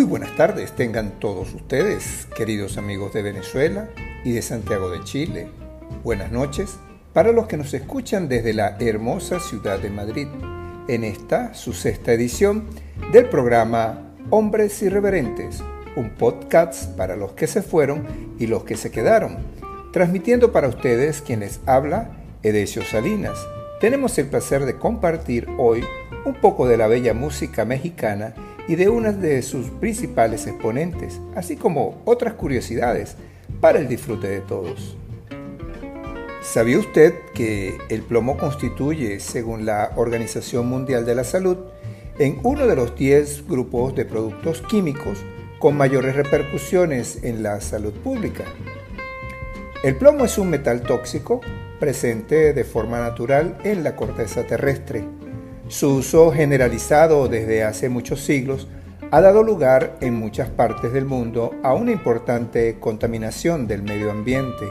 Muy buenas tardes tengan todos ustedes, queridos amigos de Venezuela y de Santiago de Chile. Buenas noches para los que nos escuchan desde la hermosa ciudad de Madrid, en esta su sexta edición del programa Hombres Irreverentes, un podcast para los que se fueron y los que se quedaron, transmitiendo para ustedes quienes habla Edesio Salinas. Tenemos el placer de compartir hoy un poco de la bella música mexicana y de una de sus principales exponentes, así como otras curiosidades para el disfrute de todos. ¿Sabía usted que el plomo constituye, según la Organización Mundial de la Salud, en uno de los 10 grupos de productos químicos con mayores repercusiones en la salud pública? El plomo es un metal tóxico presente de forma natural en la corteza terrestre su uso generalizado desde hace muchos siglos ha dado lugar en muchas partes del mundo a una importante contaminación del medio ambiente,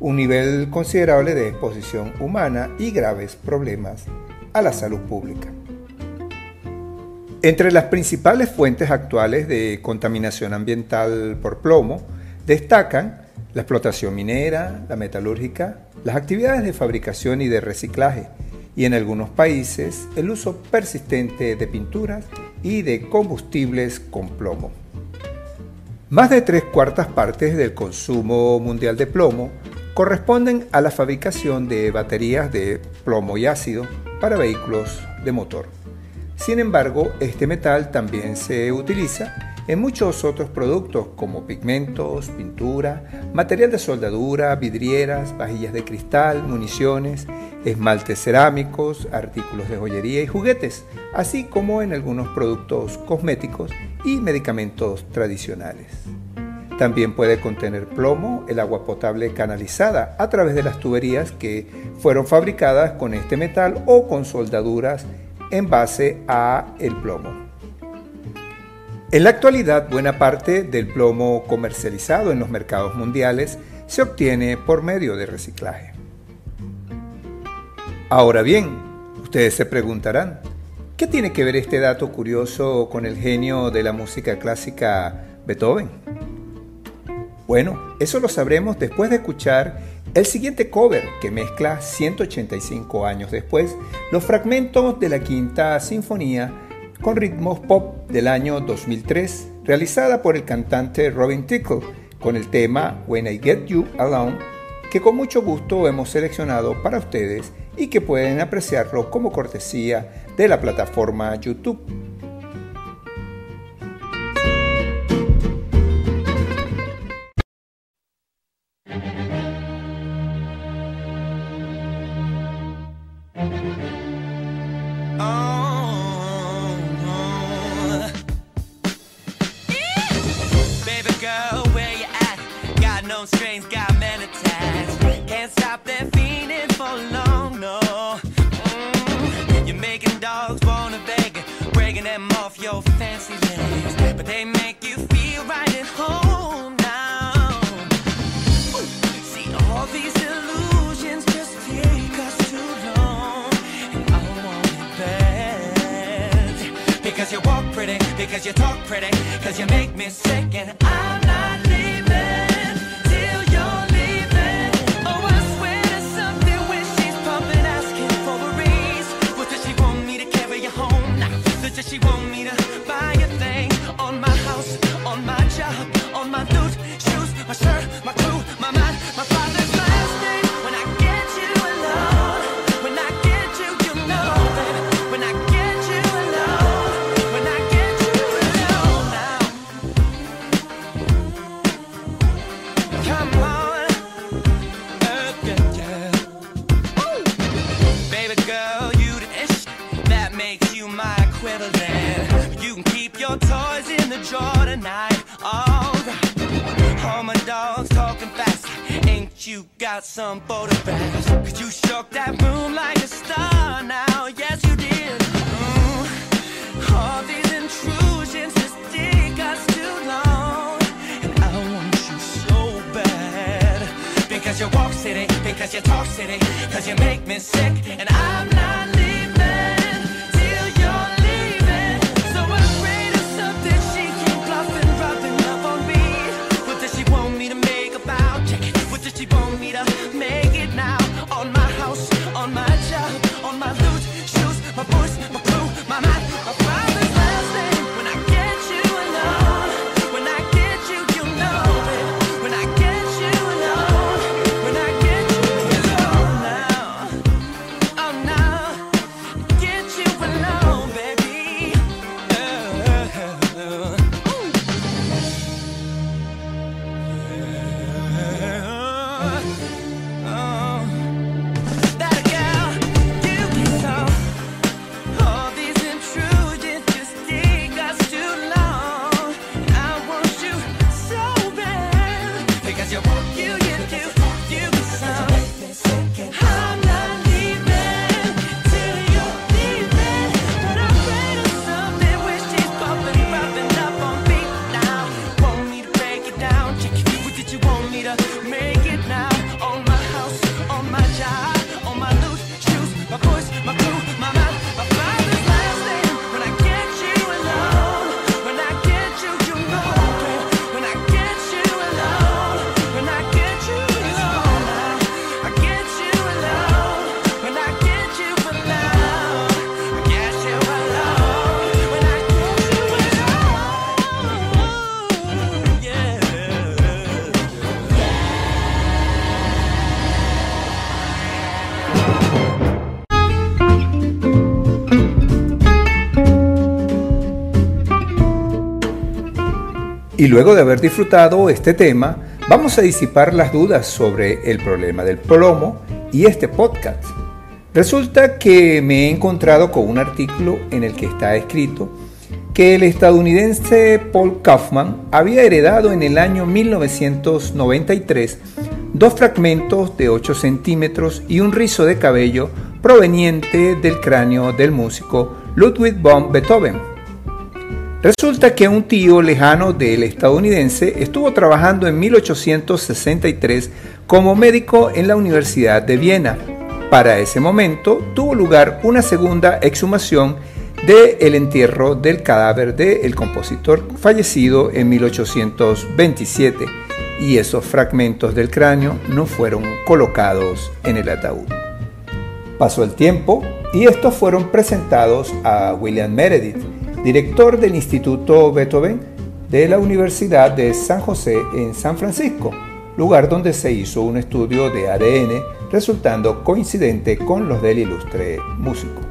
un nivel considerable de exposición humana y graves problemas a la salud pública. Entre las principales fuentes actuales de contaminación ambiental por plomo destacan la explotación minera, la metalúrgica, las actividades de fabricación y de reciclaje, y en algunos países el uso persistente de pinturas y de combustibles con plomo. Más de tres cuartas partes del consumo mundial de plomo corresponden a la fabricación de baterías de plomo y ácido para vehículos de motor. Sin embargo, este metal también se utiliza en muchos otros productos como pigmentos, pintura, material de soldadura, vidrieras, vajillas de cristal, municiones, esmaltes cerámicos, artículos de joyería y juguetes, así como en algunos productos cosméticos y medicamentos tradicionales. También puede contener plomo el agua potable canalizada a través de las tuberías que fueron fabricadas con este metal o con soldaduras en base a el plomo. En la actualidad, buena parte del plomo comercializado en los mercados mundiales se obtiene por medio de reciclaje. Ahora bien, ustedes se preguntarán, ¿qué tiene que ver este dato curioso con el genio de la música clásica Beethoven? Bueno, eso lo sabremos después de escuchar el siguiente cover que mezcla 185 años después los fragmentos de la quinta sinfonía con ritmos pop del año 2003, realizada por el cantante Robin Tickle, con el tema When I Get You Alone, que con mucho gusto hemos seleccionado para ustedes y que pueden apreciarlo como cortesía de la plataforma YouTube. cause you talk pretty cause you make me sick and I'm not leaving till you're leaving. Oh I swear to something when she's pumping asking for a raise. What does she want me to carry you home? Nah, does she want me to all toys in the drawer tonight. All right. all my dogs talking fast. Ain't you got some photographs? Could you shock that room like a star now. Yes, you did. Mm. All these intrusions just dig us too long. And I want you so bad. Because you walk city, because you talk city, because you make me sick. And I'm not Y luego de haber disfrutado este tema, vamos a disipar las dudas sobre el problema del plomo y este podcast. Resulta que me he encontrado con un artículo en el que está escrito que el estadounidense Paul Kaufman había heredado en el año 1993 dos fragmentos de 8 centímetros y un rizo de cabello proveniente del cráneo del músico Ludwig von Beethoven. Resulta que un tío lejano del estadounidense estuvo trabajando en 1863 como médico en la Universidad de Viena. Para ese momento tuvo lugar una segunda exhumación del el entierro del cadáver del compositor fallecido en 1827 y esos fragmentos del cráneo no fueron colocados en el ataúd. Pasó el tiempo y estos fueron presentados a William Meredith, director del Instituto Beethoven de la Universidad de San José en San Francisco, lugar donde se hizo un estudio de ADN resultando coincidente con los del ilustre músico.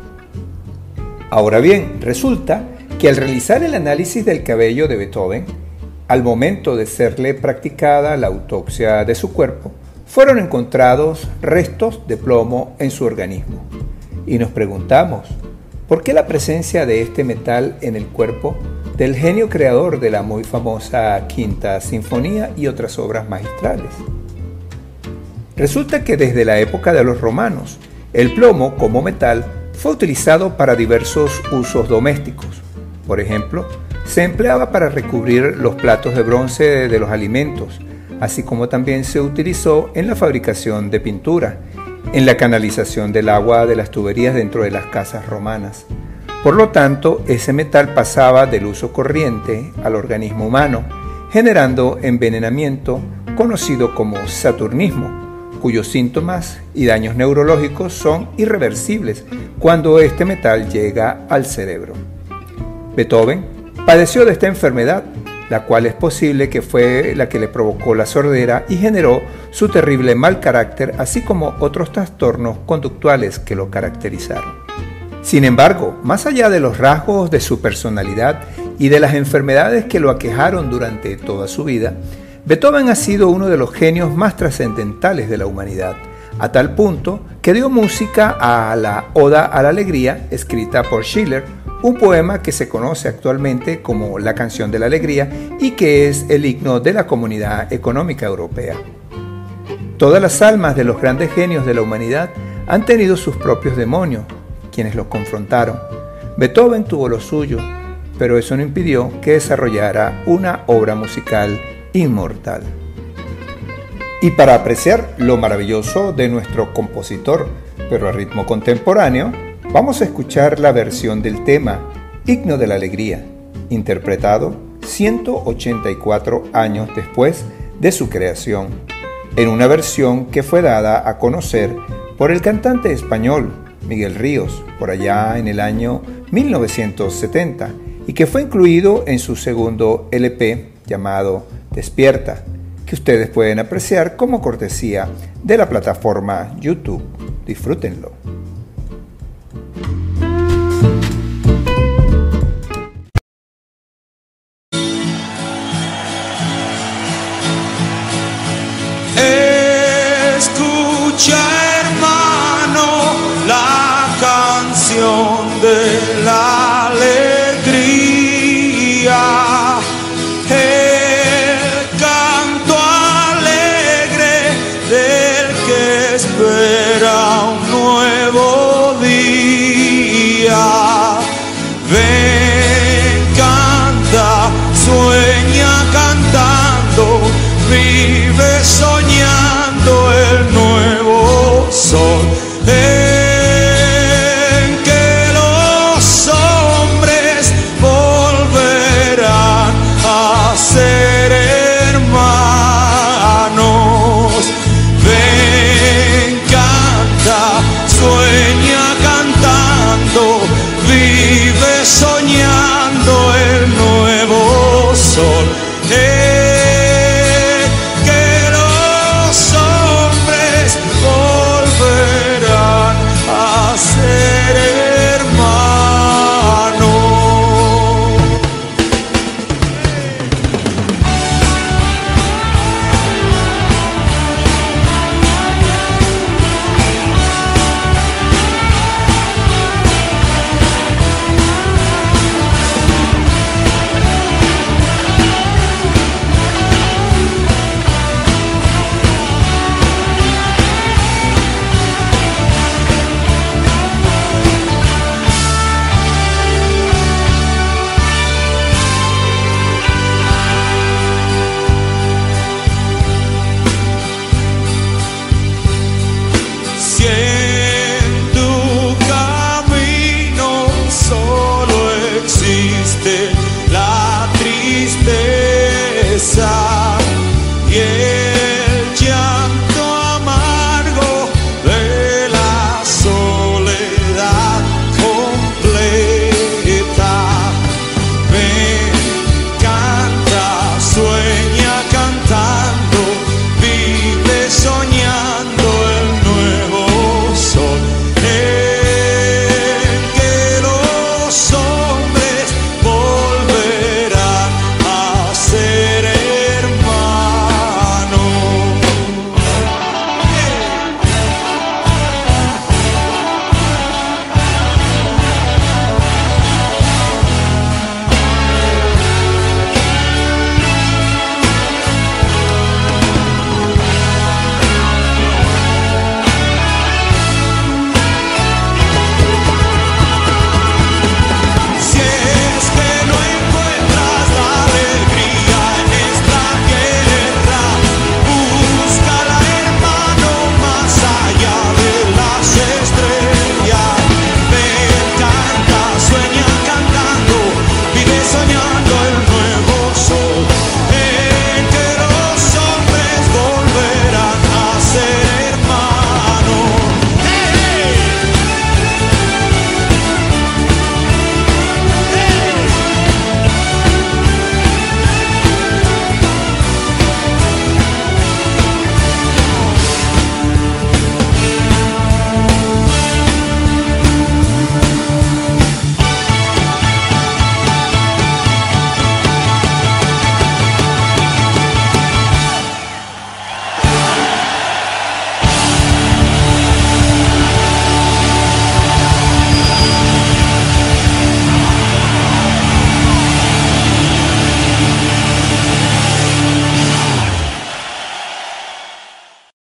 Ahora bien, resulta que al realizar el análisis del cabello de Beethoven, al momento de serle practicada la autopsia de su cuerpo, fueron encontrados restos de plomo en su organismo. Y nos preguntamos, ¿Por qué la presencia de este metal en el cuerpo del genio creador de la muy famosa Quinta Sinfonía y otras obras magistrales? Resulta que desde la época de los romanos, el plomo como metal fue utilizado para diversos usos domésticos. Por ejemplo, se empleaba para recubrir los platos de bronce de los alimentos, así como también se utilizó en la fabricación de pintura en la canalización del agua de las tuberías dentro de las casas romanas. Por lo tanto, ese metal pasaba del uso corriente al organismo humano, generando envenenamiento conocido como saturnismo, cuyos síntomas y daños neurológicos son irreversibles cuando este metal llega al cerebro. Beethoven padeció de esta enfermedad la cual es posible que fue la que le provocó la sordera y generó su terrible mal carácter, así como otros trastornos conductuales que lo caracterizaron. Sin embargo, más allá de los rasgos de su personalidad y de las enfermedades que lo aquejaron durante toda su vida, Beethoven ha sido uno de los genios más trascendentales de la humanidad, a tal punto que dio música a la Oda a la Alegría, escrita por Schiller, un poema que se conoce actualmente como la canción de la alegría y que es el himno de la Comunidad Económica Europea. Todas las almas de los grandes genios de la humanidad han tenido sus propios demonios, quienes los confrontaron. Beethoven tuvo lo suyo, pero eso no impidió que desarrollara una obra musical inmortal. Y para apreciar lo maravilloso de nuestro compositor, pero a ritmo contemporáneo, vamos a escuchar la versión del tema Himno de la Alegría, interpretado 184 años después de su creación, en una versión que fue dada a conocer por el cantante español Miguel Ríos por allá en el año 1970 y que fue incluido en su segundo LP llamado Despierta, ustedes pueden apreciar como cortesía de la plataforma YouTube. Disfrútenlo.